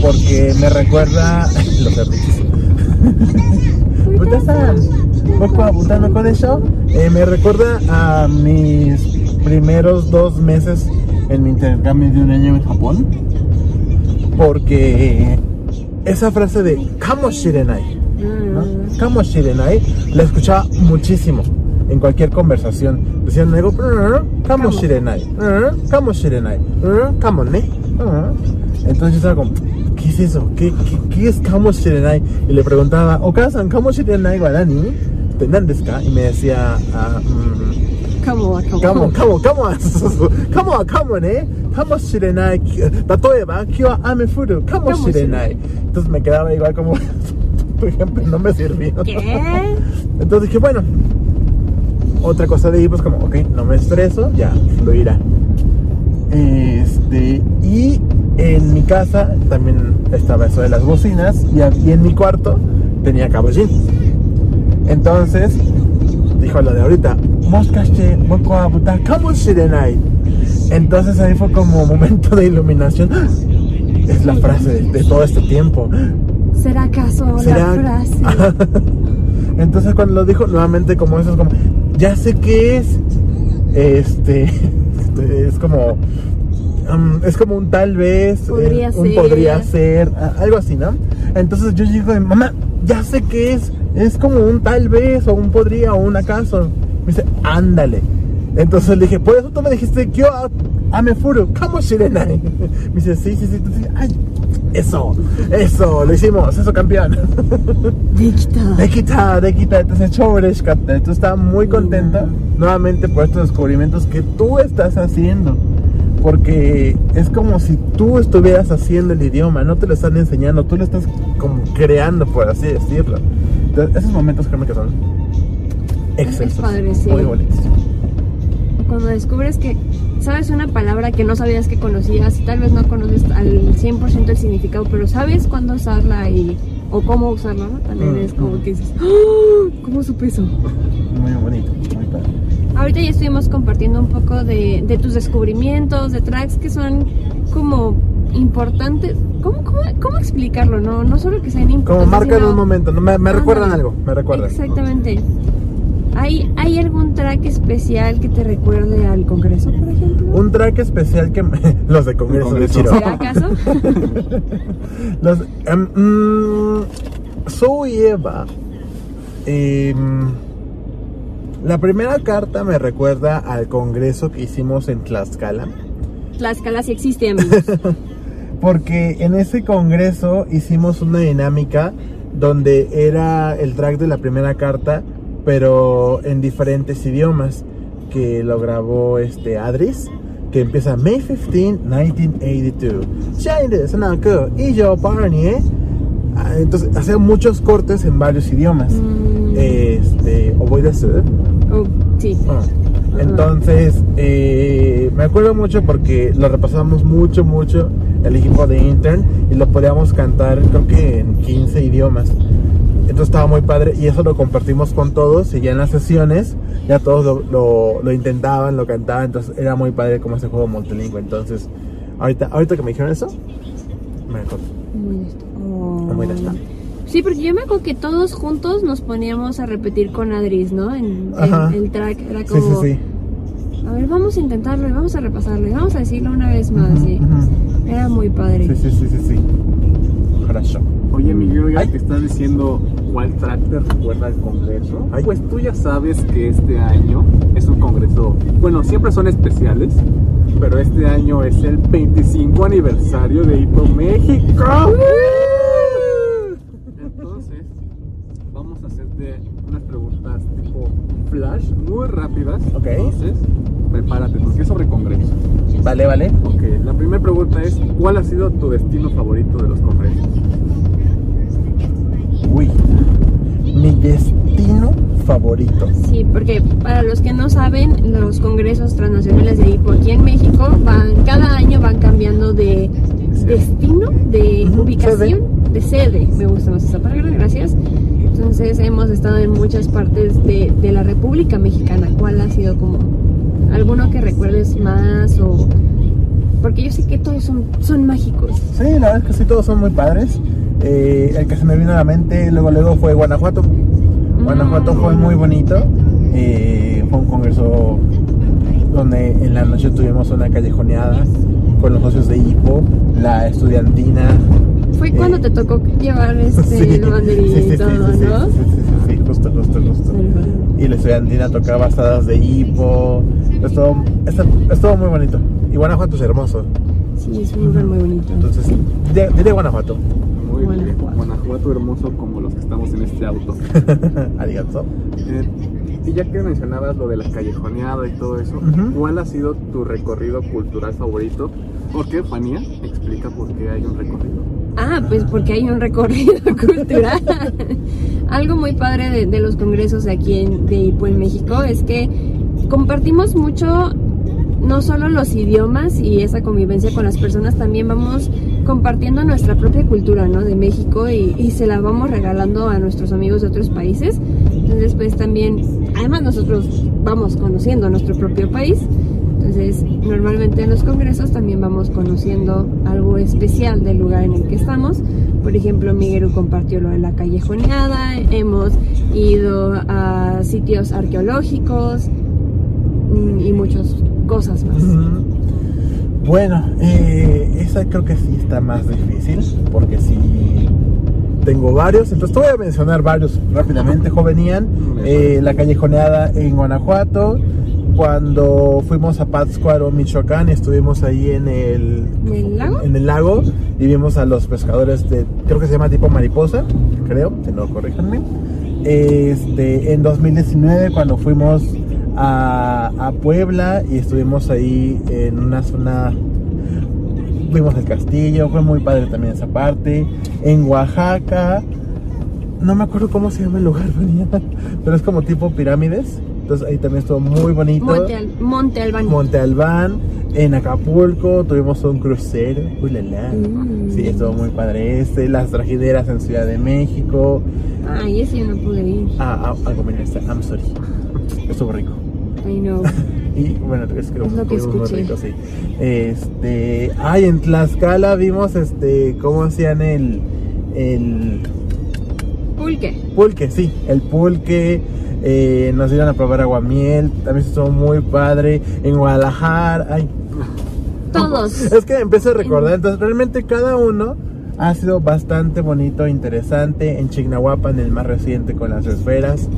Porque me recuerda. Los. Eh, me recuerda a mis primeros dos meses en mi intercambio de un año en Japón. Porque esa frase de kamoshirenai, ¿no? Mm. Kamoshirenai la escuchaba muchísimo en cualquier conversación. Decían algo, kamoshirenai, kamoshirenai, kamo, ¿ne? Entonces yo estaba como, ¿qué es eso? ¿Qué, qué, qué es Kamoshirenai? Y le preguntaba, Okasan, Kamoshirenai Guarani, ¿tenan Y me decía, ah, mm, Cómo, cómo, cómo, cómo, cómo, ¿eh? Cómo shirenai. Tatoeba, kiwa ame furu. Cómo shirenai. Entonces me quedaba igual como no me sirvió. ¿Qué? Entonces dije, bueno, otra cosa de ahí, pues como, ok, no me estreso, ya fluirá. Este, y en mi casa también estaba eso de las bocinas, y, en mi cuarto tenía caballín. Entonces, dijo lo de ahorita, Moskaste, boku wa buta kamoshirenai. Entonces ahí fue como momento de iluminación. Es la frase de, todo este tiempo. ¿Será acaso ¿Será? la frase? Entonces cuando lo dijo nuevamente como eso es como, ya sé qué es. Este, es como, es como un tal vez, eh, podría un ser. podría ser, algo así, ¿no? Entonces yo digo, mamá, ya sé qué es, es como un tal vez, o un podría, o un acaso. Me dice, ándale. Entonces le dije, por eso tú me dijiste, yo me furo, ¿cómo shirenai? Me dice, sí, sí, sí. Entonces, ay, eso, eso, lo hicimos, eso campeón. De quita. De quita, de quita. Entonces, choreshkata. Entonces, estaba muy contenta nuevamente por estos descubrimientos que tú estás haciendo. Porque es como si tú estuvieras haciendo el idioma, no te lo están enseñando, tú lo estás como creando, por así decirlo. Entonces, esos momentos créeme que son excelsos. padre, sí. Muy bonitos. Cuando descubres que sabes una palabra que no sabías que conocías tal vez no conoces al 100% el significado, pero sabes cuándo usarla y o cómo usarla, ¿no? También Mm, es como mm. que dices, ¡Ah! ¿cómo supe eso? Muy bonito, muy padre. Ahorita ya estuvimos compartiendo un poco de, tus descubrimientos, de tracks que son como importantes. ¿Cómo, cómo, explicarlo? No, no solo que sean importantes. Como marca en un momento, me, me ah, recuerdan algo, me recuerdan. Exactamente. ¿Hay, ¿Hay algún track especial que te recuerde al Congreso, por ejemplo? Un track especial que... Los de Congreso, Congreso. de Chiro. acaso? Los... Um, Eva. Em, la primera carta me recuerda al congreso que hicimos en Tlaxcala. Tlaxcala sí existe, amigos. Porque en ese congreso hicimos una dinámica donde era el track de la primera carta, pero en diferentes idiomas, que lo grabó este Adris, que empieza May 15, 1982. China, Sanako, y yo, Barney, ¿eh? Ah, Entonces, hacía muchos cortes en varios idiomas. Mm. Este, o voy a hacer. Oh, sí. Ah, Entonces, eh, me acuerdo mucho porque lo repasamos mucho, mucho el equipo de intern y lo podíamos cantar creo que en 15 idiomas. Entonces estaba muy padre y eso lo compartimos con todos y ya en las sesiones ya todos lo, lo- lo intentaban, lo cantaban, entonces era muy padre como ese juego multilingüe. Entonces, ahorita, ahorita que me dijeron eso, me acuerdo. Muy de esto. Oh. Muy de esta. Sí, porque yo me acuerdo que todos juntos nos poníamos a repetir con Adris, ¿no? En, en Ajá. el track era Sí, como, sí, sí. a ver, vamos a intentarlo y vamos a repasarlo y vamos a decirlo una vez más. Ujú, y ujú. Era muy padre. Sí, sí, sí, sí, sí. Хорошо. Oye, Miguel, ya Ay. que estás diciendo cuál track te recuerda al congreso, Ay. pues tú ya sabes que este año es un congreso, bueno, siempre son especiales, pero este año es el 25 aniversario de Hippo México. Entonces, Flash, muy rápidas. Ok. Entonces, prepárate, porque es sobre congreso. Vale, vale. Ok, la primera pregunta es, ¿cuál ha sido tu destino favorito de los congresos? Uy. Mi destino favorito. Sí, porque para los que no saben, los congresos transnacionales de HIPO aquí en México van, cada año van cambiando de destino, de ubicación, de sede. Me gusta más esa palabra, gracias. Entonces hemos estado en muchas partes de, de la República Mexicana. ¿Cuál ha sido como alguno que recuerdes más o porque yo sé que todos son, son mágicos. Sí, la verdad es que sí, todos son muy padres. Eh, el que se me vino a la mente luego luego fue Guanajuato. Guanajuato fue muy bonito. Eh, fue un congreso donde en la noche tuvimos una callejoneada con los socios de HIPO, la estudiantina. Fue cuando Eh, te tocó llevar este Sí, el banderín y todo, ¿no? sí, sí, sí, sí, justo, justo, justo. Y la estudiantina tocaba bastadas de hipo. Estuvo, estuvo, estuvo muy bonito. Y Guanajuato es hermoso. Sí, es un lugar muy bonito. Entonces, diré, Guanajuato. Muy bien, Guanajuato. Guanajuato hermoso como los que estamos en este auto. Arigato. Eh, y ya que mencionabas lo de la callejoneada y todo eso. ¿cuál ha sido tu recorrido cultural favorito? ¿Por qué, Fanía? Explica por qué hay un recorrido. Ah, pues porque hay un recorrido cultural. Algo muy padre de, los congresos aquí en, de en México es que compartimos mucho, no solo los idiomas y esa convivencia con las personas, también vamos compartiendo nuestra propia cultura, ¿no? De México y, y se la vamos regalando a nuestros amigos de otros países. Entonces, pues también, además nosotros vamos conociendo nuestro propio país. Entonces, normalmente en los congresos también vamos conociendo algo especial del lugar en el que estamos. Por ejemplo, Miguel compartió lo de la callejoneada, hemos ido a sitios arqueológicos mm, y muchas cosas más. Bueno, eh, esa creo que sí está más difícil, porque sí tengo varios, entonces te voy a mencionar varios rápidamente, jovenían. Eh, la callejoneada en Guanajuato, cuando fuimos a Pátzcuaro, Michoacán, estuvimos ahí en el, ¿En el lago? en el lago y vimos a los pescadores de, creo que se llama tipo mariposa, creo, si no, corríjanme. Este, en 2019 cuando fuimos a, a Puebla y estuvimos ahí en una zona, vimos el castillo, fue muy padre también esa parte. En Oaxaca, no me acuerdo cómo se llama el lugar, pero es como tipo pirámides, entonces ahí también estuvo muy bonito. Monte, Al- Monte Albán. Monte Albán, en Acapulco tuvimos un crucero, uy la la. Mm. Sí, estuvo muy padre este, las trajineras en Ciudad de México. Ay, ese yo no pude ir. Ah, ah, algo me está, I'm sorry. Estuvo rico. I know. Y bueno, es que Es lo que muy rico, sí. Este, ay, en Tlaxcala vimos este cómo hacían el el Pulque. pulque, sí, el pulque. Eh, nos dieron a probar aguamiel, también estuvo muy padre. En Guadalajara, ay, Todos. Es que empecé a recordar, entonces realmente cada uno Ha sido bastante bonito, interesante. En Chignahuapan, el más reciente con las esferas.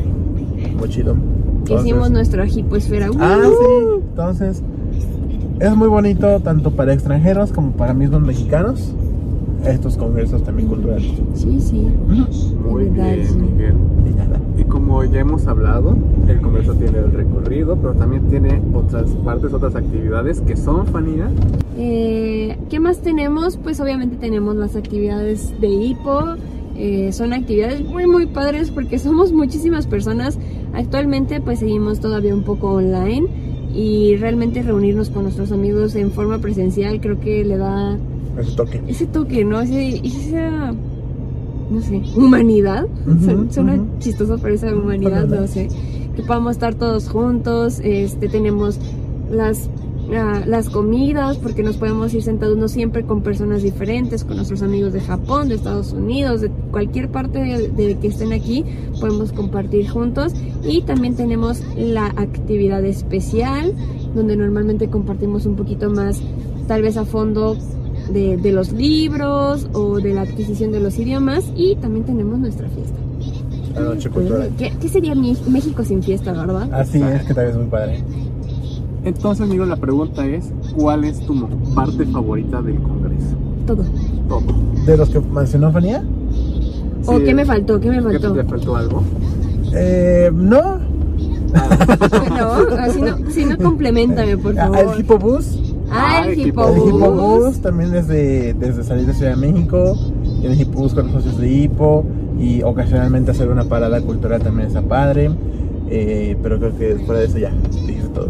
Muy chido. Entonces- Hicimos nuestra hiposfera. Ah, ¡Uh! sí. Entonces, es muy bonito tanto para extranjeros como para mismos mexicanos. Estos congresos también culturales. Sí, sí. Muy bien, Miguel. Y nada. Y como ya hemos hablado, el Congreso tiene el recorrido, pero también tiene otras partes, otras actividades que son, Fanía. Eh, ¿Qué más tenemos? Pues obviamente tenemos las actividades de hipo. Eh, son actividades muy muy padres porque somos muchísimas personas. Actualmente pues seguimos todavía un poco online y realmente reunirnos con nuestros amigos en forma presencial creo que le da Ese toque. ese toque, ¿no? Ese, esa, no sé, humanidad. Ujú, Su- Suena ujú. chistoso, pero esa humanidad, no sé. Que podamos estar todos juntos, este, tenemos las, ah, las comidas, porque nos podemos ir sentados no siempre con personas diferentes, con nuestros amigos de Japón, de Estados Unidos, de cualquier parte de, de que estén aquí, podemos compartir juntos. Y también tenemos la actividad especial, donde normalmente compartimos un poquito más, tal vez a fondo, de, de los libros o de la adquisición de los idiomas. Y también tenemos nuestra fiesta. La noche cultural. ¿Qué, qué sería Mi- México sin fiesta, verdad? Así es que también es muy padre. Entonces, amigo, la pregunta es, ¿cuál es tu parte favorita del Congreso? Todo. Todo. De los que mencionó Fanía, ¿O Sí, qué me faltó? ¿Qué me ¿Qué faltó? te faltó algo? eh, no. No, así no, si no, complementame, por Ah, favor. El Hippo Bus. Ah, Ah, el. Bus también desde, desde salir de Ciudad de México. El Hippo Bus con los socios de Hippo. Y ocasionalmente hacer una parada cultural también está padre. Eh, pero creo que fuera de eso ya, dijiste todo.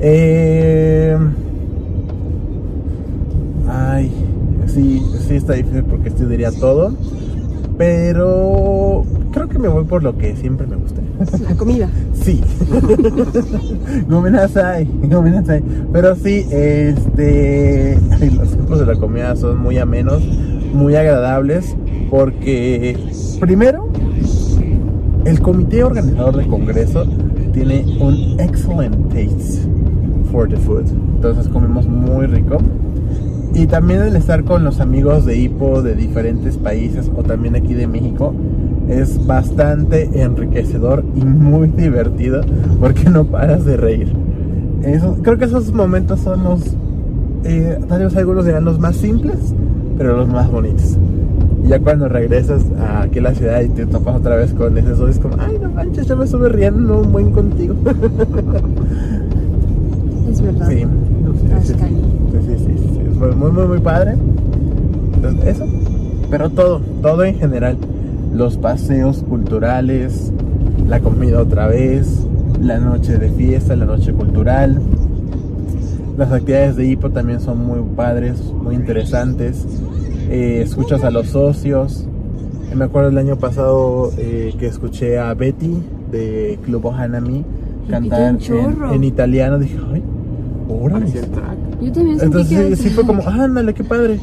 Eh, ay, sí, sí está difícil porque esto diría todo. Pero creo que me voy por lo que siempre me gusta. La comida. Sí. Gomenasai, gomenasai. Pero sí, este. Los tiempos de la comida son muy amenos, muy agradables. Porque, primero, el comité organizador del congreso tiene un excellent taste for the food. Entonces comemos muy rico. Y también el estar con los amigos de Hipo de diferentes países o también aquí de México es bastante enriquecedor y muy divertido porque no paras de reír. Eso, creo que esos momentos son los, eh, tal vez algunos dirán los más simples, pero los más bonitos. Y ya cuando regresas a aquí a la ciudad y te topas otra vez con ese sol, es como, ay, no manches, yo me estuve riendo un buen contigo. Es verdad. Sí, sí, sí, sí, muy, muy, muy, muy padre. Entonces, eso, pero todo, todo en general. Los paseos culturales, la comida otra vez, la noche de fiesta, la noche cultural. Las actividades de hipo también son muy padres, muy interesantes. Eh, escuchas a los socios. Eh, Me acuerdo el año pasado eh, que escuché a Betty de Club Hanami cantar en, italiano. Dije, ay, órale. Yo también sentí Entonces sí fue como, ándale, qué padre.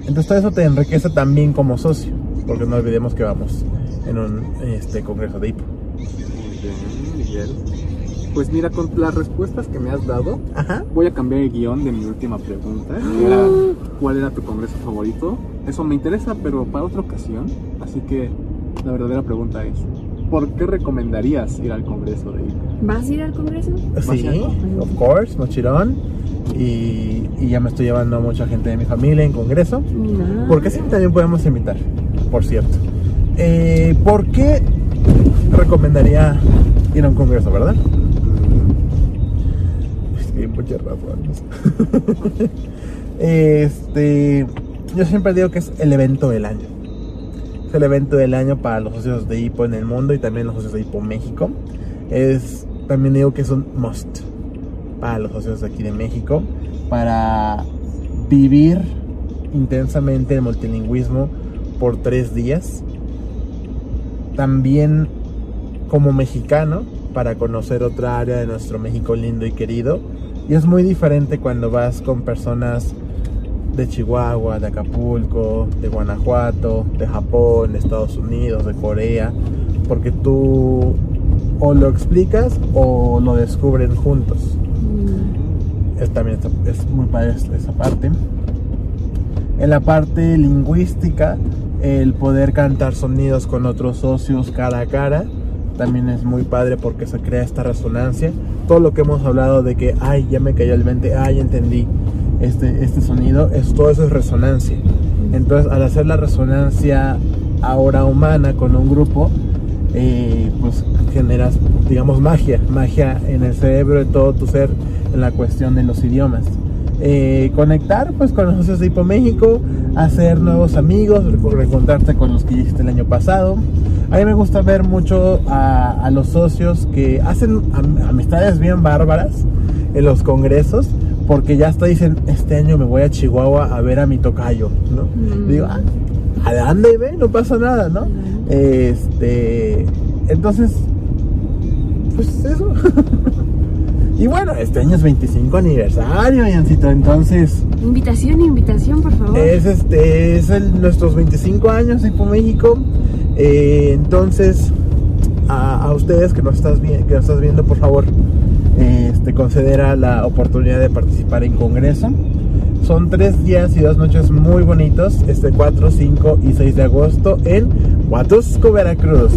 Entonces todo eso te enriquece también como socio, porque no olvidemos que vamos en un este, congreso de hipo. Muy bien, Miguel. Pues mira, con las respuestas que me has dado, Ajá. voy a cambiar el guion de mi última pregunta, que era ¿cuál era tu congreso favorito? Eso me interesa, pero para otra ocasión. Así que la verdadera pregunta es, ¿por qué recomendarías ir al congreso de IPA? ¿Vas a ir al congreso? Sí, of course, mochilón. Y, y ya me estoy llevando a mucha gente de mi familia en congreso. No. Porque sí, también podemos invitar, por cierto. Eh, ¿Por qué recomendaría ir a un congreso, verdad? Es que hay muchas razones. este, yo siempre digo que es el evento del año. Es el evento del año para los socios de HIPO en el mundo y también los socios de HIPO México. Es, también digo que es un must para los socios de aquí de México para vivir intensamente el multilingüismo por tres días. También como mexicano para conocer otra área de nuestro México lindo y querido. Y es muy diferente cuando vas con personas de Chihuahua, de Acapulco, de Guanajuato, de Japón, de Estados Unidos, de Corea, porque tú o lo explicas o lo descubren juntos. Es también es muy padre esa parte. En la parte lingüística, el poder cantar sonidos con otros socios cara a cara también es muy padre porque se crea esta resonancia. Todo lo que hemos hablado de que, ay, ya me cayó el 20, ay, entendí este, este sonido, es, todo eso es resonancia. Entonces, al hacer la resonancia ahora humana con un grupo, pues generas, digamos, magia, magia en el cerebro de todo tu ser en la cuestión de los idiomas. Eh, conectar pues con los socios de Hipo México, hacer nuevos amigos, reencontrarte con los que hiciste el año pasado. A mí me gusta ver mucho a, los socios que hacen amistades bien bárbaras en los congresos, porque ya hasta dicen, este año me voy a Chihuahua a ver a mi tocayo, ¿no? Digo, ah, adelante, ve, no pasa nada, ¿no? Este, entonces, pues eso. y bueno, este año es 25 aniversario, Yancito, entonces. Invitación, invitación, por favor. Es este, es el, nuestros 25 años por México. Eh, entonces, a, ustedes que nos estás que nos estás viendo, por favor, este, considera la oportunidad de participar en Congreso. Son tres días y dos noches muy bonitos, este 4, 5 y 6 de agosto en Huatusco, Veracruz.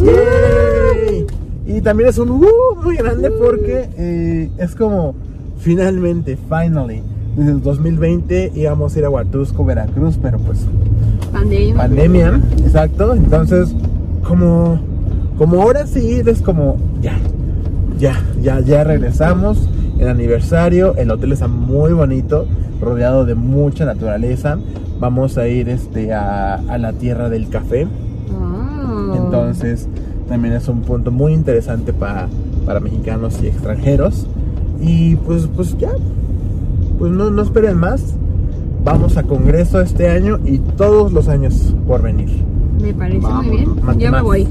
Y también es un uh, muy grande porque eh, es como finalmente, finally, desde el 2020 íbamos a ir a Huatusco, Veracruz, pero pues pandemia. Pandemia, exacto. Entonces, como, como ahora sí es como ya, ya, ya, ya regresamos. El aniversario, el hotel está muy bonito rodeado de mucha naturaleza. Vamos a ir este, a, la tierra del café. Oh. Entonces también es un punto muy interesante para, para mexicanos y extranjeros. Y pues, pues ya, pues no, no esperen más. Vamos a Congreso este año y todos los años por venir. Me parece muy bien. Yo me voy.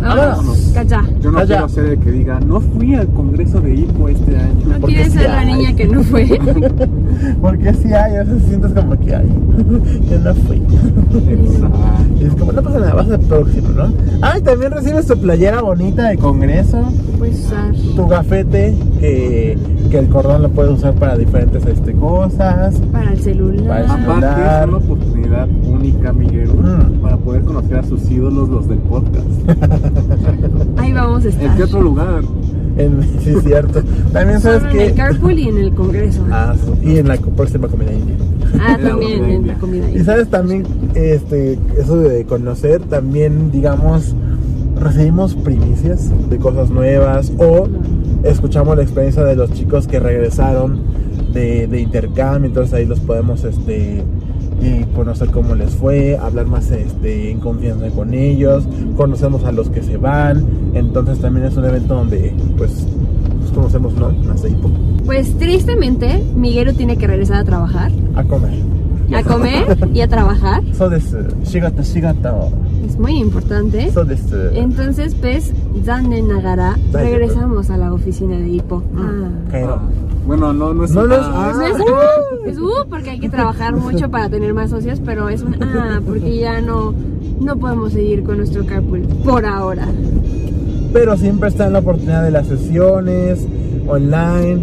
Vámonos. Yo no quiero ser el que diga, no fui al congreso de IPO este año. No quieres ser la niña que no fue. Porque si hay, a veces sientes como que hay. Yo no fui. Exacto. Y es como, no pasa nada, vas al próximo, ¿no? Ay, también recibes tu playera bonita de congreso. Puedes usar. Tu gafete, que, que el cordón lo puedes usar para diferentes este, cosas. Para el celular. Para el celular. es una oportunidad única, Miguel, mm. para poder conocer a sus ídolos, los del podcast. Ahí vamos a estar. ¿En qué otro lugar? En, sí, es cierto. También sabes que. En el carpool y en el congreso. Ah, y en la próxima comida india. Ah, también en la comida india. Y sabes también, este, eso de conocer, también, digamos, recibimos primicias de cosas nuevas o escuchamos la experiencia de los chicos que regresaron de, de intercambio, entonces ahí los podemos, este y conocer cómo les fue, hablar más este, en confianza con ellos, conocemos a los que se van, entonces también es un evento donde pues nos conocemos, ¿no? Más de. Pues tristemente, Miguel tiene que regresar a trabajar. A comer. A comer y a trabajar. Es muy importante. Entonces, pues, Zane Nagara, regresamos a la oficina de Hipo. Ah. Bueno, no, no es no, no es, ah. es, uh, porque hay que trabajar mucho para tener más socios, pero es un ah, porque ya no, no podemos seguir con nuestro carpool por ahora. Pero siempre está en la oportunidad de las sesiones online,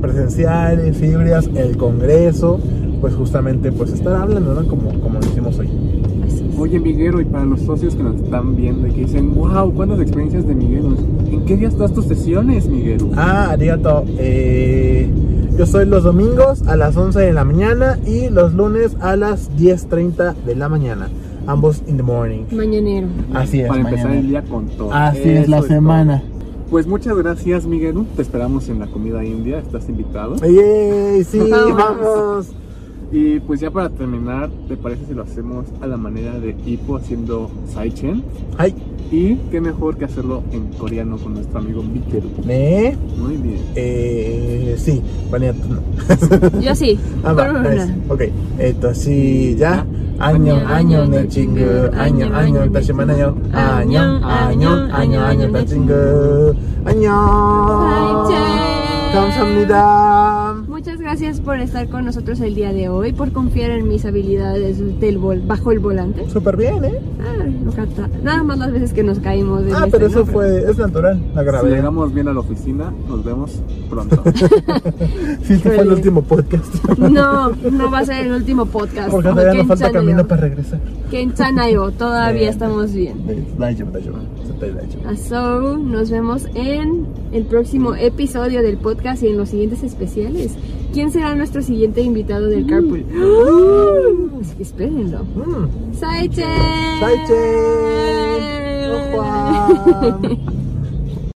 presenciales, híbridas, el congreso, pues justamente pues estar hablando, ¿no? Como, como lo hicimos hoy. Oye, Miguero, y para los socios que nos están viendo y que dicen, wow, ¿cuántas experiencias de Miguel? ¿En qué días estás tus sesiones, Miguel? Ah, arigato. Eh, yo soy los domingos a las 11 de la mañana y los lunes a las 10.30 de la mañana. Ambos in the morning. Mañanero. Así es. Para empezar el día con todo. Así es la semana. Pues muchas gracias, Miguel. Te esperamos en la comida india. Estás invitado. sí, vamos. Y pues ya para terminar, ¿te parece si lo hacemos a la manera de Hippo haciendo Saichen? Ay. Y qué mejor que hacerlo en coreano con nuestro amigo Mikeru. ¿Eh? Muy bien. Eh, sí, bueno, no. Yo sí. Ah, va, nice. Ok, esto sí, ya. Año, año, ne chingu. Año, año, 다시 만나요. Año, año, año, año, 내 친구. 안녕. Saichen. 감사합니다. Gracias. por estar con nosotros el día de hoy, por confiar en mis habilidades del vol- bajo el volante. Súper bien, ¿eh? Ah, lo cata- Nada más las veces que nos caímos. de Ah, este, pero eso ¿no? fue, es natural, la Si gravedad. llegamos bien a la oficina, nos vemos pronto. Sí, este fue el último podcast. No, no va a ser el último podcast. Porque todavía nos falta Kenchanayo. camino para regresar. Kenchanayo, todavía estamos bien. Dayo. So, nos vemos en el próximo episodio del podcast y en los siguientes especiales. ¿Quién será nuestro siguiente invitado del Carpool? Así que espérenlo. Mm. Saiche. Saiche. Opa.